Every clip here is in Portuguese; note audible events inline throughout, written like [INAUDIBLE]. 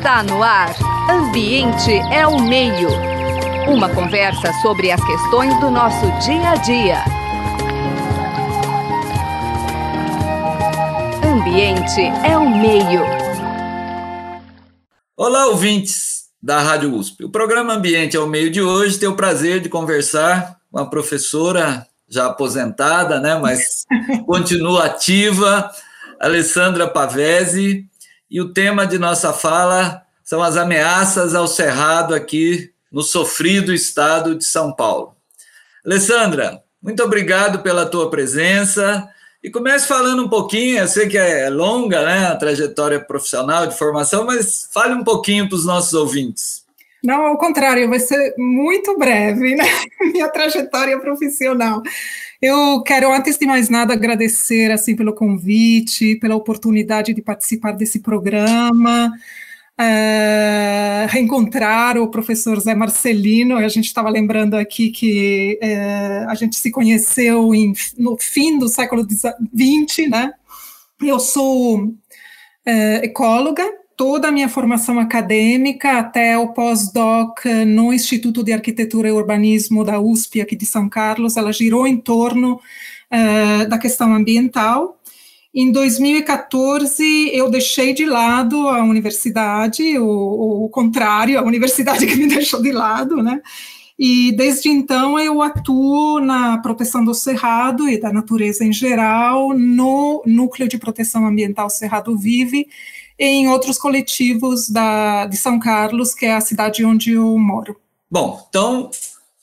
Está no ar. Ambiente é o meio. Uma conversa sobre as questões do nosso dia a dia. Ambiente é o meio. Olá, ouvintes da Rádio USP. O programa Ambiente é o meio de hoje tem o prazer de conversar com a professora já aposentada, né, mas [LAUGHS] continua ativa, Alessandra Pavese, e o tema de nossa fala são as ameaças ao cerrado aqui no sofrido estado de São Paulo. Alessandra, muito obrigado pela tua presença. E comece falando um pouquinho, eu sei que é longa né, a trajetória profissional de formação, mas fale um pouquinho para os nossos ouvintes. Não, ao contrário, vai ser muito breve, né? [LAUGHS] Minha trajetória profissional. Eu quero, antes de mais nada, agradecer assim pelo convite, pela oportunidade de participar desse programa, é, reencontrar o professor Zé Marcelino. A gente estava lembrando aqui que é, a gente se conheceu em, no fim do século XX, né? Eu sou é, ecóloga, toda a minha formação acadêmica até o pós-doc no Instituto de Arquitetura e Urbanismo da USP, aqui de São Carlos, ela girou em torno uh, da questão ambiental. Em 2014, eu deixei de lado a universidade, o, o contrário, a [LAUGHS] universidade que me deixou de lado, né? E desde então eu atuo na proteção do cerrado e da natureza em geral, no Núcleo de Proteção Ambiental Cerrado Vive, em outros coletivos da, de São Carlos, que é a cidade onde eu moro. Bom, então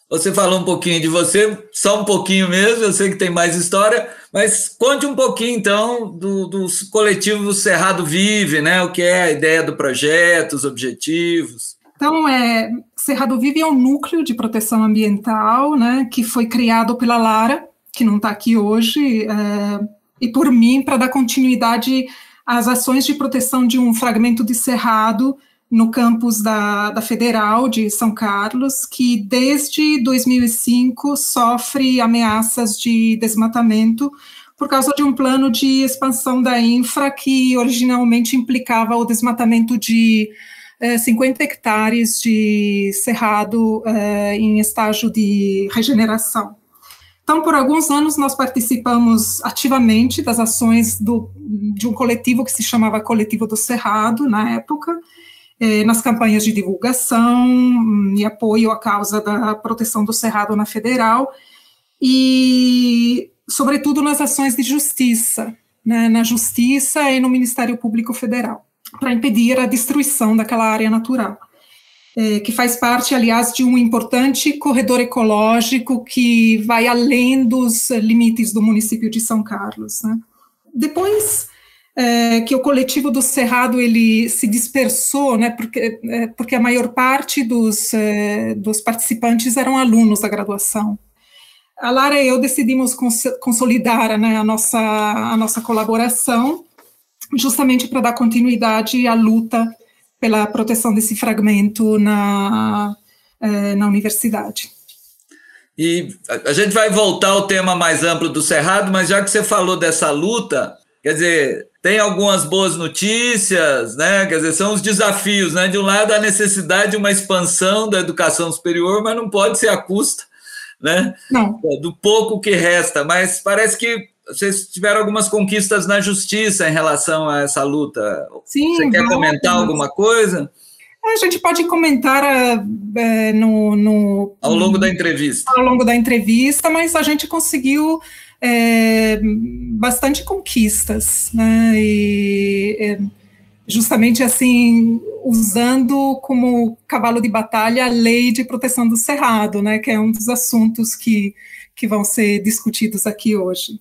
você falou um pouquinho de você, só um pouquinho mesmo, eu sei que tem mais história, mas conte um pouquinho então do, do coletivo Cerrado Vive, né? O que é a ideia do projeto, os objetivos. Então, é, Cerrado Vive é um núcleo de proteção ambiental, né, que foi criado pela Lara, que não está aqui hoje, é, e por mim, para dar continuidade as ações de proteção de um fragmento de cerrado no campus da, da Federal de São Carlos, que desde 2005 sofre ameaças de desmatamento por causa de um plano de expansão da infra que originalmente implicava o desmatamento de eh, 50 hectares de cerrado eh, em estágio de regeneração. Então, por alguns anos, nós participamos ativamente das ações do, de um coletivo que se chamava Coletivo do Cerrado, na época, eh, nas campanhas de divulgação hum, e apoio à causa da proteção do Cerrado na Federal, e, sobretudo, nas ações de justiça, né, na Justiça e no Ministério Público Federal, para impedir a destruição daquela área natural. É, que faz parte, aliás, de um importante corredor ecológico que vai além dos limites do município de São Carlos. Né? Depois é, que o coletivo do Cerrado ele se dispersou, né, porque, é, porque a maior parte dos, é, dos participantes eram alunos da graduação. A Lara e eu decidimos cons consolidar né, a, nossa, a nossa colaboração, justamente para dar continuidade à luta pela proteção desse fragmento na, eh, na universidade. E a gente vai voltar ao tema mais amplo do Cerrado, mas já que você falou dessa luta, quer dizer, tem algumas boas notícias, né? Quer dizer, são os desafios, né? De um lado, a necessidade de uma expansão da educação superior, mas não pode ser à custa, né? Não. Do pouco que resta, mas parece que vocês tiveram algumas conquistas na justiça em relação a essa luta. Sim. Você quer comentar alguma coisa? É, a gente pode comentar é, no, no, Ao longo da entrevista. Ao longo da entrevista, mas a gente conseguiu é, bastante conquistas, né? E, é, justamente assim, usando como cavalo de batalha a lei de proteção do cerrado, né? Que é um dos assuntos que, que vão ser discutidos aqui hoje.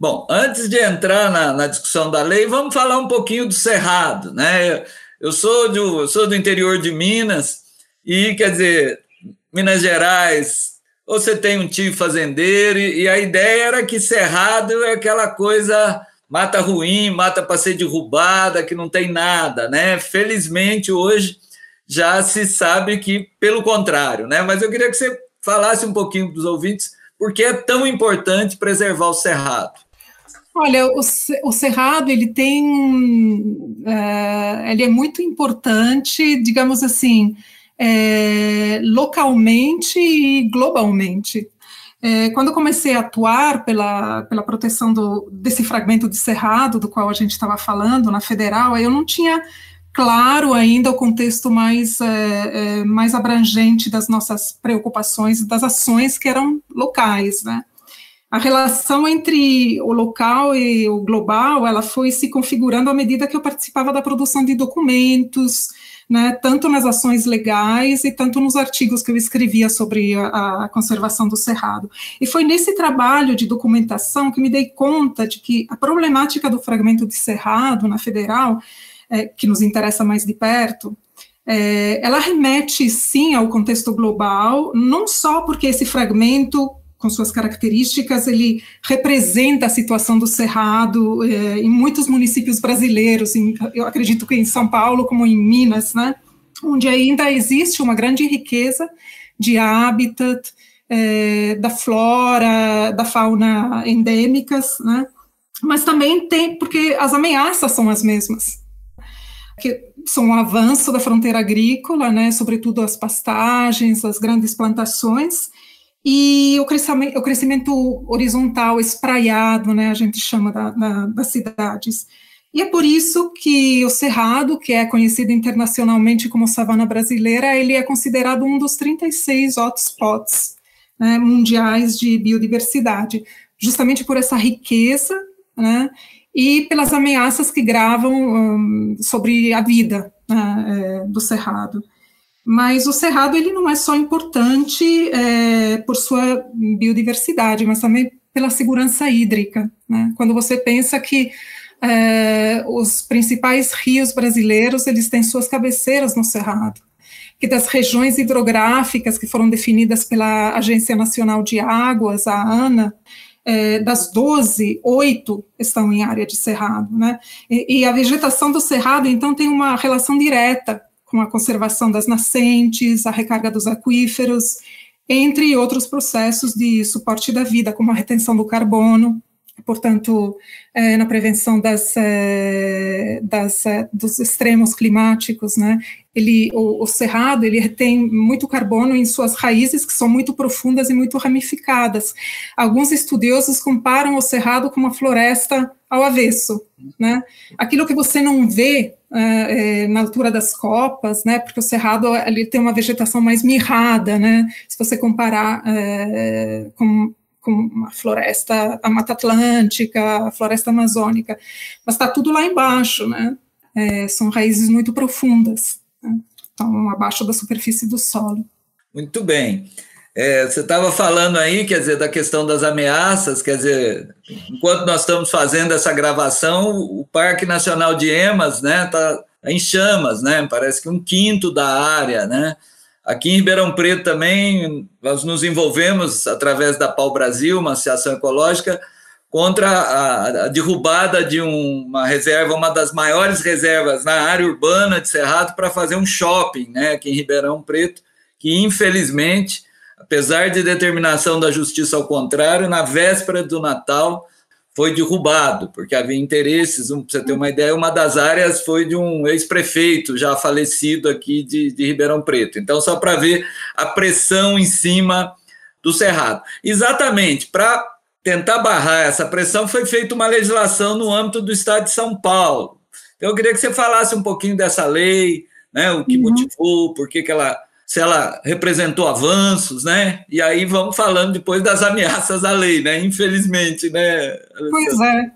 Bom, antes de entrar na, na, discussão da lei, vamos falar um pouquinho do Cerrado, né? Eu sou do, eu sou do interior de Minas e, quer dizer, Minas Gerais, você tem um tio fazendeiro e, e a ideia era que Cerrado é aquela coisa mata ruim, mata para ser derrubada, que não tem nada, né? Felizmente hoje já se sabe que pelo contrário, né? Mas eu queria que você falasse um pouquinho para os ouvintes por que é tão importante preservar o cerrado. Olha, o, o cerrado ele tem, uh, ele é muito importante, digamos assim, é, localmente e globalmente. É, quando comecei a atuar pela, pela proteção do, desse fragmento de cerrado do qual a gente estava falando na federal, eu não tinha claro ainda o contexto mais, é, é, mais abrangente das nossas preocupações, das ações que eram locais, né? A relação entre o local e o global, ela foi se configurando à medida que eu participava da produção de documentos, né, tanto nas ações legais e tanto nos artigos que eu escrevia sobre a, a, conservação do cerrado. E foi nesse trabalho de documentação que me dei conta de que a problemática do fragmento de cerrado na federal é, que nos interessa mais de perto, é, ela remete sim ao contexto global, não só porque esse fragmento com suas características, ele representa a situação do Cerrado é, em muitos municípios brasileiros, em, eu acredito que em São Paulo, como em Minas, né, onde ainda existe uma grande riqueza de habitat, é, da flora, da fauna endêmicas, né, mas também tem, porque as ameaças são as mesmas que são um avanço da fronteira agrícola, né, sobretudo as pastagens, as grandes plantações, e o crescimento, o crescimento horizontal, espraiado, né, a gente chama da, da, das cidades. E é por isso que o Cerrado, que é conhecido internacionalmente como savana brasileira, ele é considerado um dos 36 hotspots né, mundiais de biodiversidade, justamente por essa riqueza, né, e pelas ameaças que gravam um, sobre a vida né, é, do Cerrado. Mas o Cerrado ele não é só importante é, por sua biodiversidade, mas também pela segurança hídrica. Né? Quando você pensa que é, os principais rios brasileiros eles têm suas cabeceiras no Cerrado, que das regiões hidrográficas que foram definidas pela Agência Nacional de Águas, a ANA, é, das 12, oito estão em área de cerrado, né? E, e, a vegetação do cerrado, então, tem uma relação direta com a conservação das nascentes, a recarga dos aquíferos, entre outros processos de suporte da vida, como a retenção do carbono, portanto, é, na prevenção das, é, das, é, dos extremos climáticos, né? Ele, o, o, cerrado, ele tem muito carbono em suas raízes, que são muito profundas e muito ramificadas. Alguns estudiosos comparam o cerrado com uma floresta ao avesso, né? Aquilo que você não vê é, na altura das copas, né? Porque o cerrado ele tem uma vegetação mais mirrada, né? Se você comparar é, com com a floresta, a Mata Atlântica, a floresta amazônica, mas está tudo lá embaixo, né? É, são raízes muito profundas, né? estão abaixo da superfície do solo. Muito bem. É, você estava falando aí, quer dizer, da questão das ameaças, quer dizer, enquanto nós estamos fazendo essa gravação, o Parque Nacional de Emas, né, está em chamas, né, parece que um quinto da área, né, Aqui em Ribeirão Preto também, nós nos envolvemos através da Pau Brasil, uma associação ecológica, contra a, derrubada de um, uma reserva, uma das maiores reservas na área urbana de Cerrado, para fazer um shopping né, aqui em Ribeirão Preto, que infelizmente, apesar de determinação da justiça ao contrário, na véspera do Natal, foi derrubado, porque havia interesses. Um, para você ter uma ideia, uma das áreas foi de um ex-prefeito já falecido aqui de, de Ribeirão Preto. Então, só para ver a pressão em cima do Cerrado. Exatamente, para tentar barrar essa pressão, foi feita uma legislação no âmbito do Estado de São Paulo. Então, eu queria que você falasse um pouquinho dessa lei, né, o que uhum. motivou, por que, que ela se ela representou avanços, né? E aí vamos falando depois das ameaças à lei, né? Infelizmente, né? Pois é.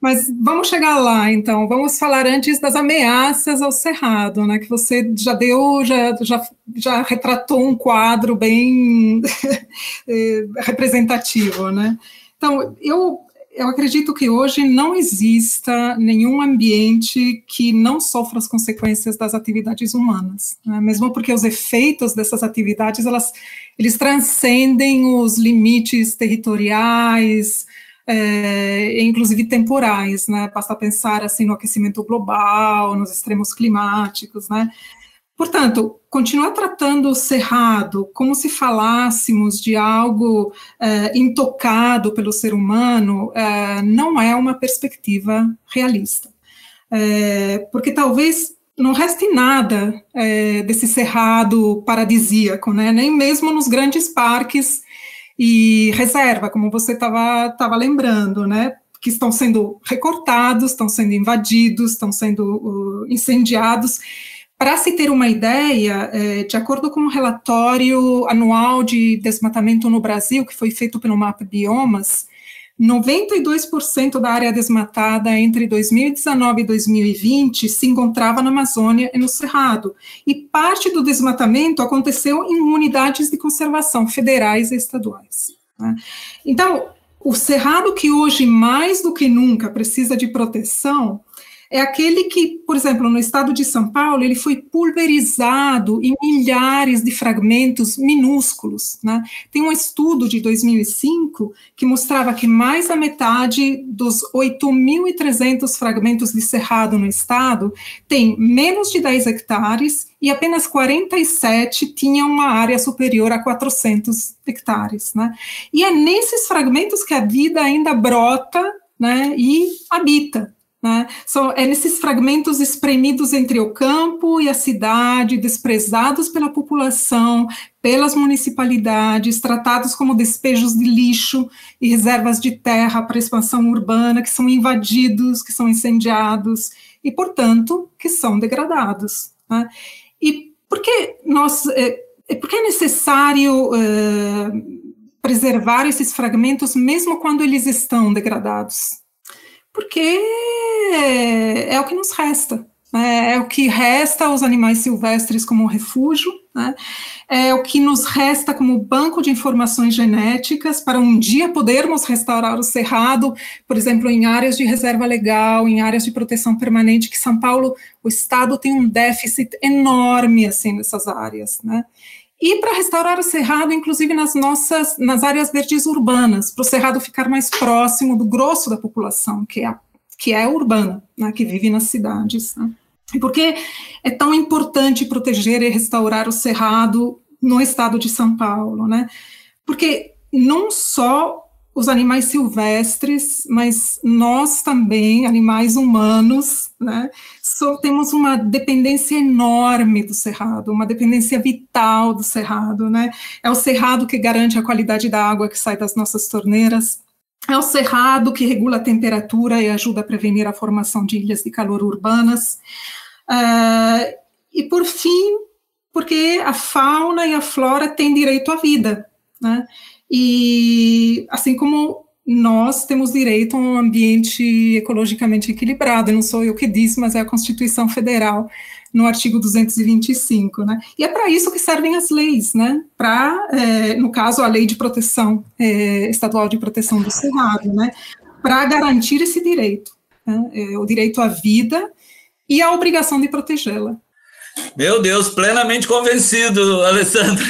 Mas vamos chegar lá, então. Vamos falar antes das ameaças ao cerrado, né? Que você já deu, já, já, já retratou um quadro bem [LAUGHS] eh, representativo, né? Então, eu eu acredito que hoje não exista nenhum ambiente que não sofra as consequências das atividades humanas, né? mesmo porque os efeitos dessas atividades elas eles transcendem os limites territoriais, é, inclusive temporais, né? Basta pensar assim no aquecimento global, nos extremos climáticos, né? Portanto, continuar tratando o cerrado como se falássemos de algo é, intocado pelo ser humano é, não é uma perspectiva realista. É, porque talvez não reste nada desse cerrado paradisíaco, né? nem mesmo nos grandes parques e reserva, como você estava lembrando, né? que estão sendo recortados, estão sendo invadidos, estão sendo uh, incendiados. Para se ter uma ideia, é, de acordo com o um relatório anual de desmatamento no Brasil, que foi feito pelo Mapa Biomas, 92% da área desmatada entre 2019 e 2020 se encontrava na Amazônia e no Cerrado, e parte do desmatamento aconteceu em unidades de conservação federais e estaduais. Né? Então, o Cerrado, que hoje mais do que nunca precisa de proteção, é aquele que, por exemplo, no estado de São Paulo, ele foi pulverizado em milhares de fragmentos minúsculos. Né? Tem um estudo de 2005 que mostrava que mais da metade dos 8.300 fragmentos de cerrado no estado tem menos de 10 hectares e apenas 47 tinham uma área superior a 400 hectares. Né? E é nesses fragmentos que a vida ainda brota né, e habita. Né? São, é nesses fragmentos espremidos entre o campo e a cidade, desprezados pela população, pelas municipalidades, tratados como despejos de lixo e reservas de terra para expansão urbana, que são invadidos, que são incendiados e, portanto, que são degradados. Né? E por que nós, é, é por que é necessário é, preservar esses fragmentos mesmo quando eles estão degradados? Porque é o que nos resta. Né? É o que resta aos animais silvestres como refúgio, né? é o que nos resta como banco de informações genéticas para um dia podermos restaurar o cerrado, por exemplo, em áreas de reserva legal, em áreas de proteção permanente, que São Paulo, o Estado tem um déficit enorme assim nessas áreas, né? E para restaurar o cerrado, inclusive nas nossas nas áreas verdes urbanas, para o cerrado ficar mais próximo do grosso da população, que é, que é urbana, né, que vive nas cidades. Né? E por que é tão importante proteger e restaurar o cerrado no estado de São Paulo? Né? Porque não só os animais silvestres, mas nós também, animais humanos, né, so, temos uma dependência enorme do cerrado, uma dependência vital do cerrado, né, é o cerrado que garante a qualidade da água que sai das nossas torneiras, é o cerrado que regula a temperatura e ajuda a prevenir a formação de ilhas de calor urbanas, uh, e por fim, porque a fauna e a flora têm direito à vida, né, e assim como nós temos direito a um ambiente ecologicamente equilibrado, não sou eu que disse, mas é a Constituição Federal, no artigo 225, né? E é para isso que servem as leis, né? Para, é, no caso, a Lei de Proteção é, Estadual de Proteção do Cerrado, né? Para garantir esse direito, né? é, o direito à vida e a obrigação de protegê-la. Meu Deus, plenamente convencido, Alessandra.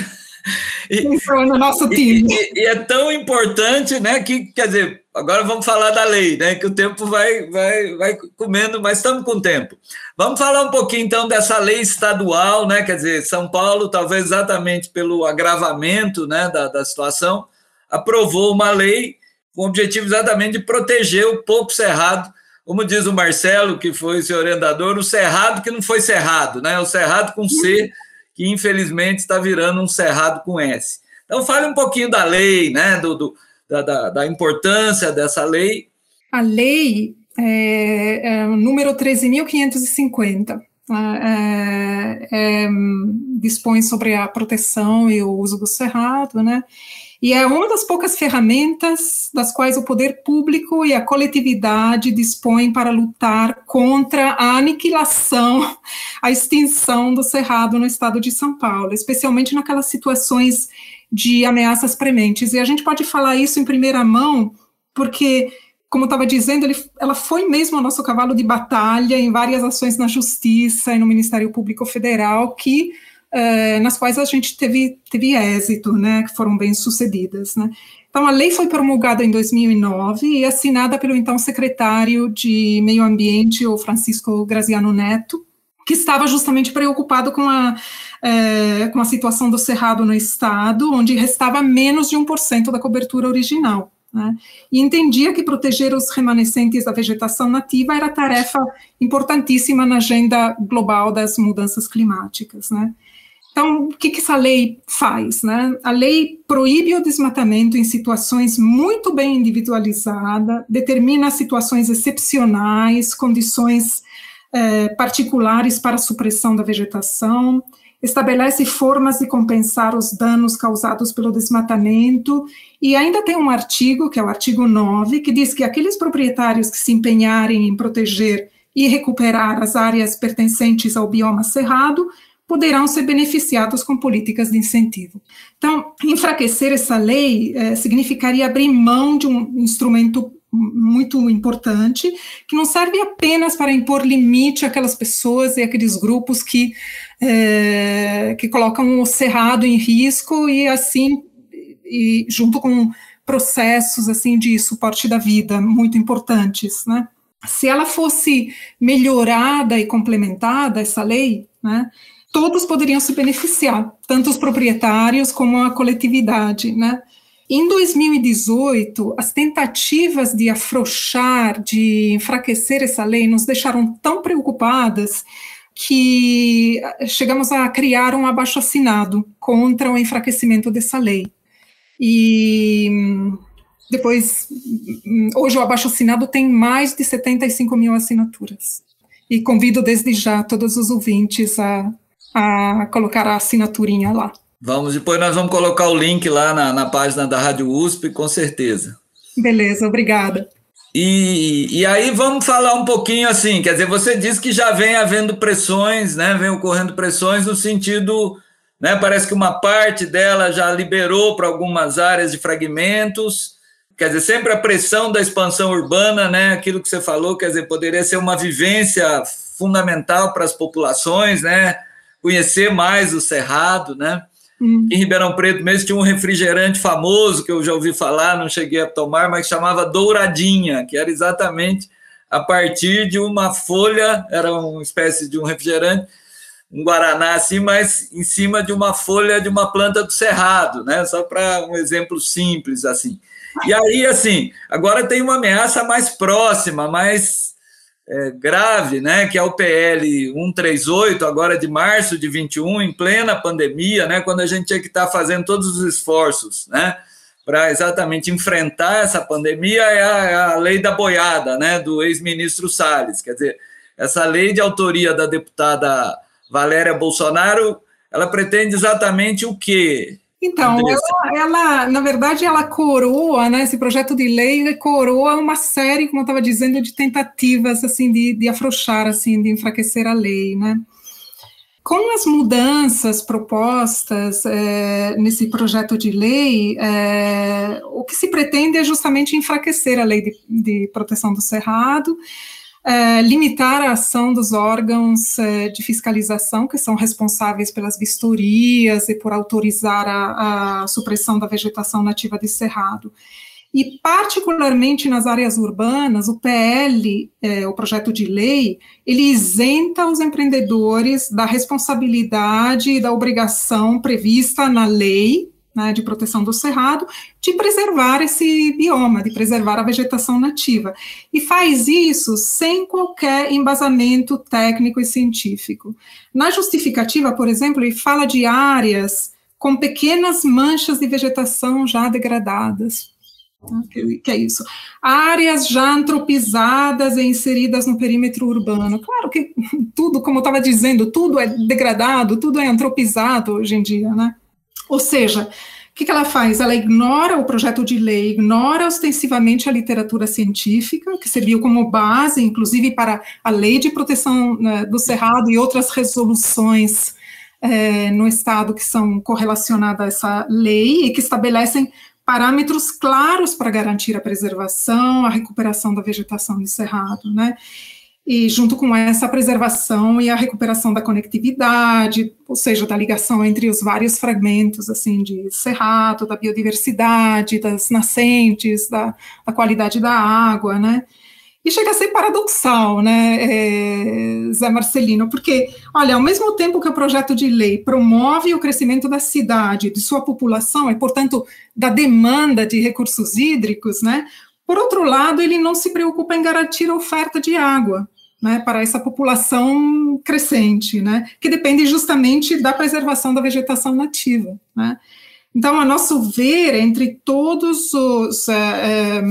E, no nosso time. E, e, é tão importante, né, que, quer dizer, agora vamos falar da lei, né, que o tempo vai, vai, vai comendo, mas estamos com tempo. Vamos falar um pouquinho, então, dessa lei estadual, né, quer dizer, São Paulo, talvez exatamente pelo agravamento, né, da, da situação, aprovou uma lei com o objetivo exatamente de proteger o pouco cerrado, como diz o Marcelo, que foi seu orientador, o cerrado que não foi cerrado, né, o cerrado com C, que infelizmente está virando um cerrado com S. Então, fale um pouquinho da lei, né, do, do da, da, da, importância dessa lei. A lei é, é número 13.550. É, é, dispõe sobre a proteção e o uso do cerrado, né? E é uma das poucas ferramentas das quais o poder público e a coletividade dispõem para lutar contra a aniquilação, a extinção do cerrado no estado de São Paulo, especialmente naquelas situações de ameaças prementes. E a gente pode falar isso em primeira mão, porque como estava dizendo, ele, ela foi mesmo o nosso cavalo de batalha em várias ações na Justiça e no Ministério Público Federal, que é, nas quais a gente teve, teve êxito, né, que foram bem sucedidas, né. Então, a lei foi promulgada em 2009 e assinada pelo então secretário de Meio Ambiente, o Francisco Graziano Neto, que estava justamente preocupado com a, é, com a situação do cerrado no estado, onde restava menos de 1% da cobertura original. Né? E entendia que proteger os remanescentes da vegetação nativa era tarefa importantíssima na agenda global das mudanças climáticas. Né? Então, o que, que essa lei faz? Né? A lei proíbe o desmatamento em situações muito bem individualizadas, determina situações excepcionais, condições eh, particulares para a supressão da vegetação, estabelece formas de compensar os danos causados pelo desmatamento, e ainda tem um artigo, que é o artigo 9, que diz que aqueles proprietários que se empenharem em proteger e recuperar as áreas pertencentes ao bioma cerrado poderão ser beneficiados com políticas de incentivo. Então, enfraquecer essa lei eh, significaria abrir mão de um instrumento muito importante, que não serve apenas para impor limite àquelas pessoas e aqueles grupos que, é, que colocam o cerrado em risco e assim, e junto com processos assim de suporte da vida muito importantes, né? Se ela fosse melhorada e complementada essa lei, né, todos poderiam se beneficiar, tanto os proprietários como a coletividade, né? Em 2018, as tentativas de afrouxar, de enfraquecer essa lei, nos deixaram tão preocupadas que chegamos a criar um abaixo-assinado contra o enfraquecimento dessa lei. E depois, hoje o abaixo-assinado tem mais de 75 mil assinaturas. E convido desde já todos os ouvintes a, a colocar a assinaturinha lá. Vamos, depois nós vamos colocar o link lá na, na página da Rádio USP, com certeza. Beleza, obrigada. E, e aí vamos falar um pouquinho assim, quer dizer, você disse que já vem havendo pressões, né? Vem ocorrendo pressões no sentido, né? Parece que uma parte dela já liberou para algumas áreas de fragmentos. Quer dizer, sempre a pressão da expansão urbana, né? Aquilo que você falou, quer dizer, poderia ser uma vivência fundamental para as populações, né? Conhecer mais o cerrado, né? Hum. Em Ribeirão Preto mesmo tinha um refrigerante famoso que eu já ouvi falar, não cheguei a tomar, mas chamava Douradinha, que era exatamente a partir de uma folha, era uma espécie de um refrigerante, um guaraná assim, mas em cima de uma folha de uma planta do cerrado, né? Só para um exemplo simples assim. E aí, assim, agora tem uma ameaça mais próxima, mais é, grave, né, que é o PL 138, agora de março de 21, em plena pandemia, né, quando a gente tinha que estar tá fazendo todos os esforços, né, para exatamente enfrentar essa pandemia, é a, é a lei da boiada, né, do ex-ministro Salles. Quer dizer, essa lei de autoria da deputada Valéria Bolsonaro, ela pretende exatamente o quê? Então, ela, ela, na verdade, ela coroa, né, esse projeto de lei coroa uma série, como eu estava dizendo, de tentativas, assim, de, de afrouxar, assim, de enfraquecer a lei, né. Com as mudanças propostas é, nesse projeto de lei, é, o que se pretende é justamente enfraquecer a lei de, de proteção do cerrado, é, limitar a ação dos órgãos é, de fiscalização que são responsáveis pelas vistorias e por autorizar a, a supressão da vegetação nativa de cerrado. E, particularmente nas áreas urbanas, o PL, é, o projeto de lei, ele isenta os empreendedores da responsabilidade e da obrigação prevista na lei né, de proteção do cerrado, de preservar esse bioma, de preservar a vegetação nativa. E faz isso sem qualquer embasamento técnico e científico. Na justificativa, por exemplo, ele fala de áreas com pequenas manchas de vegetação já degradadas. Né, que, é isso? Áreas já antropizadas e inseridas no perímetro urbano. Claro que [LAUGHS] tudo, como eu estava dizendo, tudo é degradado, tudo é antropizado hoje em dia, né? Ou seja, o que, ela faz? Ela ignora o projeto de lei, ignora ostensivamente a literatura científica, que serviu como base, inclusive, para a lei de proteção né, do cerrado e outras resoluções é, no Estado que são correlacionadas a essa lei e que estabelecem parâmetros claros para garantir a preservação, a recuperação da vegetação de cerrado, né? E junto com essa preservação e a recuperação da conectividade, ou seja, da ligação entre os vários fragmentos assim de cerrado, da biodiversidade, das nascentes, da, da qualidade da água, né? E chega a ser paradoxal, né, é, Zé Marcelino, porque, olha, ao mesmo tempo que o projeto de lei promove o crescimento da cidade, de sua população, e, portanto, da demanda de recursos hídricos, né, por outro lado, ele não se preocupa em garantir a oferta de água, né, para essa população crescente, né, que depende justamente da preservação da vegetação nativa, né. Então, a nosso ver, entre todos os é,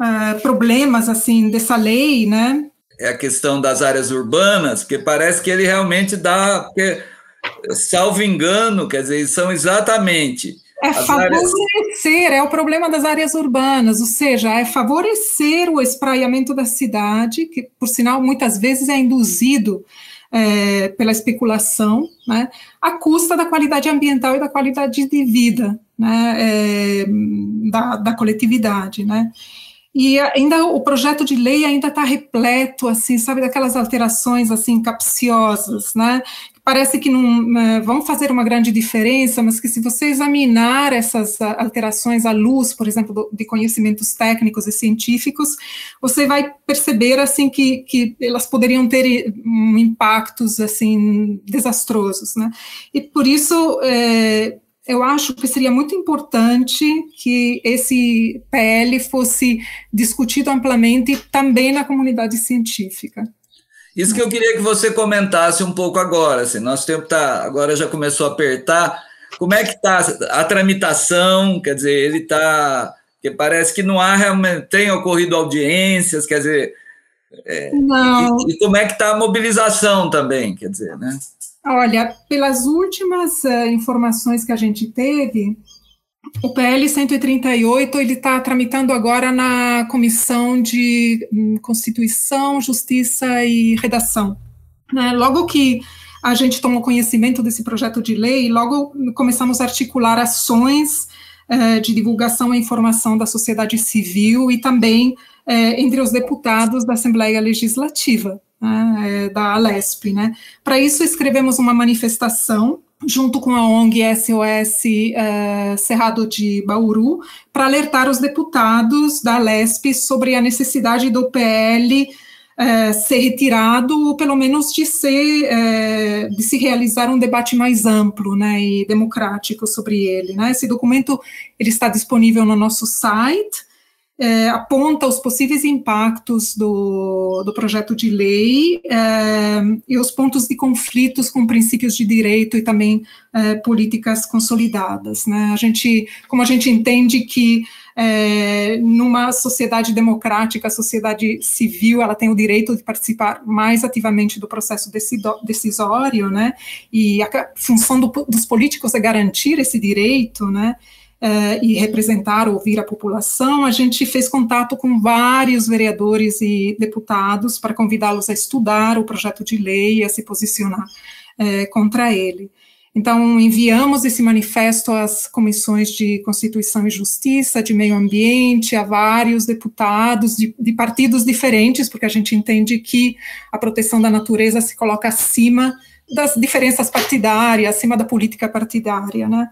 é, problemas assim dessa lei, né? É a questão das áreas urbanas, que parece que ele realmente dá, porque, salvo engano, quer dizer, são exatamente é favorecer, áreas... é o problema das áreas urbanas, ou seja, é favorecer o espraiamento da cidade, que, por sinal, muitas vezes é induzido é, pela especulação, né, à custa da qualidade ambiental e da qualidade de vida né, é, da, da coletividade, né. E ainda o projeto de lei ainda está repleto, assim, sabe, daquelas alterações assim capciosas, né? Parece que não né, vão fazer uma grande diferença, mas que se você examinar essas alterações à luz, por exemplo, de conhecimentos técnicos e científicos, você vai perceber assim que, que elas poderiam ter um, impactos assim desastrosos, né? E por isso é, eu acho que seria muito importante que esse PL fosse discutido amplamente também na comunidade científica. Isso que eu queria que você comentasse um pouco agora. Assim, nosso tempo tá, agora já começou a apertar. Como é que está a tramitação? Quer dizer, ele está. parece que não há realmente. tem ocorrido audiências, quer dizer. É, não. E, e, como é que está a mobilização também, quer dizer, né? Olha, pelas últimas uh, informações que a gente teve, o PL 138 ele está tramitando agora na Comissão de hum, Constituição, Justiça e Redação. Né? Logo que a gente tomou conhecimento desse projeto de lei, logo começamos a articular ações uh, de divulgação e informação da sociedade civil e também uh, entre os deputados da Assembleia Legislativa né, é, da Alesp. Né? Para isso, escrevemos uma manifestação junto com a ONG SOS é, Cerrado de Bauru, para alertar os deputados da Alesp sobre a necessidade do PL é, ser retirado, ou pelo menos de, ser, de se realizar um debate mais amplo né, e democrático sobre ele. Né? Esse documento ele está disponível no nosso site, é, aponta os possíveis impactos do, do projeto de lei é, e os pontos de conflitos com princípios de direito e também é, políticas consolidadas. Né? A gente, como a gente entende que é, numa sociedade democrática, a sociedade civil, ela tem o direito de participar mais ativamente do processo decisório, né? E a função do, dos políticos é garantir esse direito, né? Uh, e representar, ouvir a população, a gente fez contato com vários vereadores e deputados para convidá-los a estudar o projeto de lei e a se posicionar uh, contra ele. Então, enviamos esse manifesto às comissões de Constituição e Justiça, de Meio Ambiente, a vários deputados de, de, partidos diferentes, porque a gente entende que a proteção da natureza se coloca acima das diferenças partidárias, acima da política partidária, né?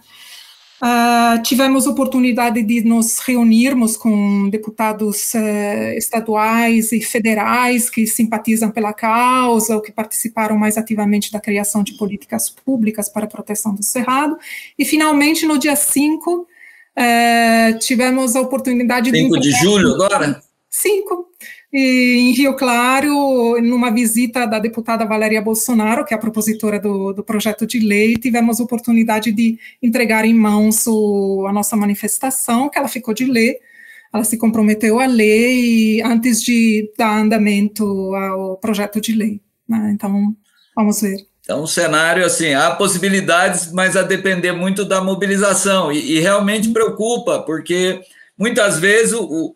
Uh, tivemos oportunidade de nos reunirmos com deputados uh, estaduais e federais que simpatizam pela causa ou que participaram mais ativamente da criação de políticas públicas para a proteção do Cerrado. E, finalmente, no dia 5, uh, eh, tivemos a oportunidade 5 de... 5 de julho agora? 5 em Rio Claro, numa visita da deputada Valéria Bolsonaro, que é a propositora do, do projeto de lei, tivemos a oportunidade de entregar em mãos o, a nossa manifestação, que ela ficou de ler, ela se comprometeu a ler antes de dar andamento ao projeto de lei. Né? Então, vamos ver. Então, um cenário assim, há possibilidades, mas a depender muito da mobilização, e, e realmente preocupa, porque muitas vezes o, o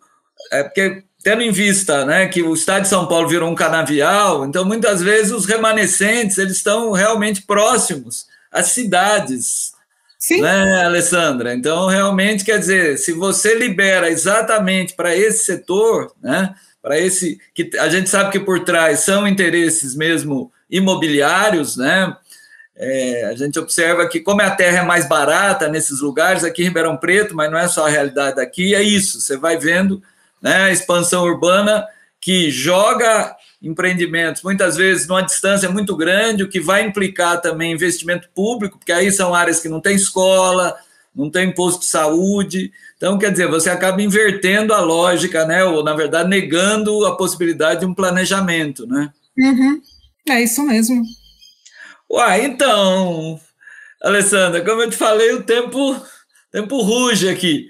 é porque tendo em vista né, que o estado de São Paulo virou um canavial, então muitas vezes os remanescentes eles estão realmente próximos às cidades. Sim. Né, Alessandra? Então, realmente, quer dizer, se você libera exatamente para esse setor, né, para esse que a gente sabe que por trás são interesses mesmo imobiliários, né? É, a gente observa que, como a terra é mais barata nesses lugares, aqui em Ribeirão Preto, mas não é só a realidade daqui, é isso. Você vai vendo né, expansão urbana que joga empreendimentos, muitas vezes numa distância muito grande, o que vai implicar também investimento público, porque aí são áreas que não tem escola, não tem posto de saúde. Então, quer dizer, você acaba invertendo a lógica, né? Ou, na verdade, negando a possibilidade de um planejamento, né? Uhum. É isso mesmo. Uai, então, Alessandra, como eu te falei, o tempo, tempo ruge aqui.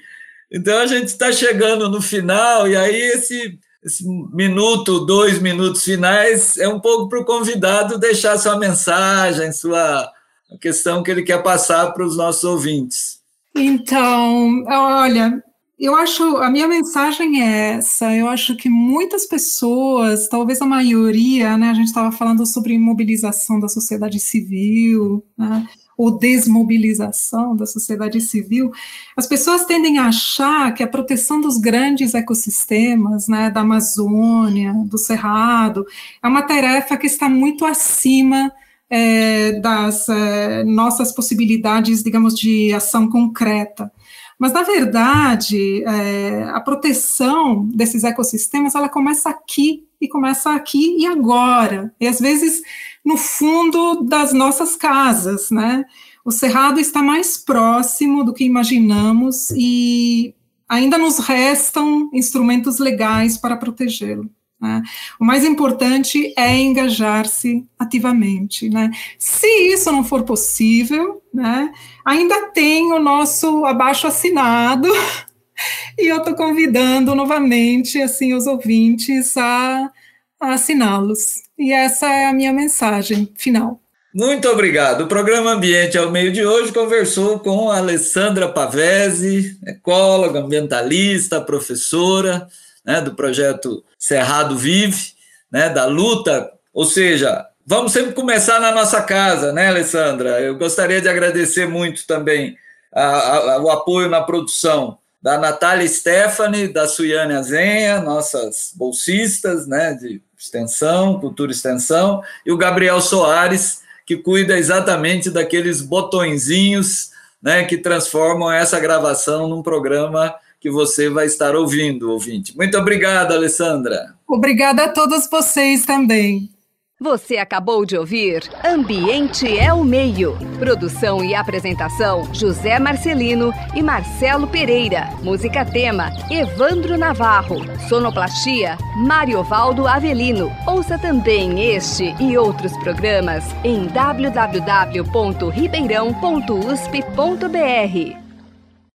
Então a gente está chegando no final, e aí esse, esse, minuto, dois minutos finais, é um pouco para o convidado deixar sua mensagem, sua a questão que ele quer passar para os nossos ouvintes. Então, olha, eu acho, a minha mensagem é essa. Eu acho que muitas pessoas, talvez a maioria, né? A gente estava falando sobre mobilização da sociedade civil, né? Ou desmobilização da sociedade civil, as pessoas tendem a achar que a proteção dos grandes ecossistemas, né, da Amazônia, do Cerrado, é uma tarefa que está muito acima é, das é, nossas possibilidades, digamos, de ação concreta. Mas, na verdade, é, a proteção desses ecossistemas, ela começa aqui, e começa aqui e agora. E, às vezes, no fundo das nossas casas, né? O cerrado está mais próximo do que imaginamos e ainda nos restam instrumentos legais para protegê-lo. Né? O mais importante é engajar-se ativamente. Né? Se isso não for possível, né, ainda tem o nosso abaixo assinado [LAUGHS] e eu estou convidando novamente assim os ouvintes a, a assiná-los. E essa é a minha mensagem final. Muito obrigado. O programa Ambiente ao Meio de hoje conversou com a Alessandra Pavese, ecóloga, ambientalista, professora né, do projeto Cerrado Vive, né, da luta, ou seja, vamos sempre começar na nossa casa, né, Alessandra? Eu gostaria de agradecer muito também a, a, o apoio na produção da Natália Stephanie, da Suiane Azenha, nossas bolsistas né, de extensão, cultura extensão, e o Gabriel Soares, que cuida exatamente daqueles botõezinhos né, que transformam essa gravação num programa que você vai estar ouvindo, ouvinte. Muito obrigado, Alessandra. Obrigada a todos vocês também. Você acabou de ouvir Ambiente é o Meio. Produção e apresentação: José Marcelino e Marcelo Pereira. Música tema: Evandro Navarro. Sonoplastia: Mariovaldo Avelino. Ouça também este e outros programas em www.ribeirão.usp.br.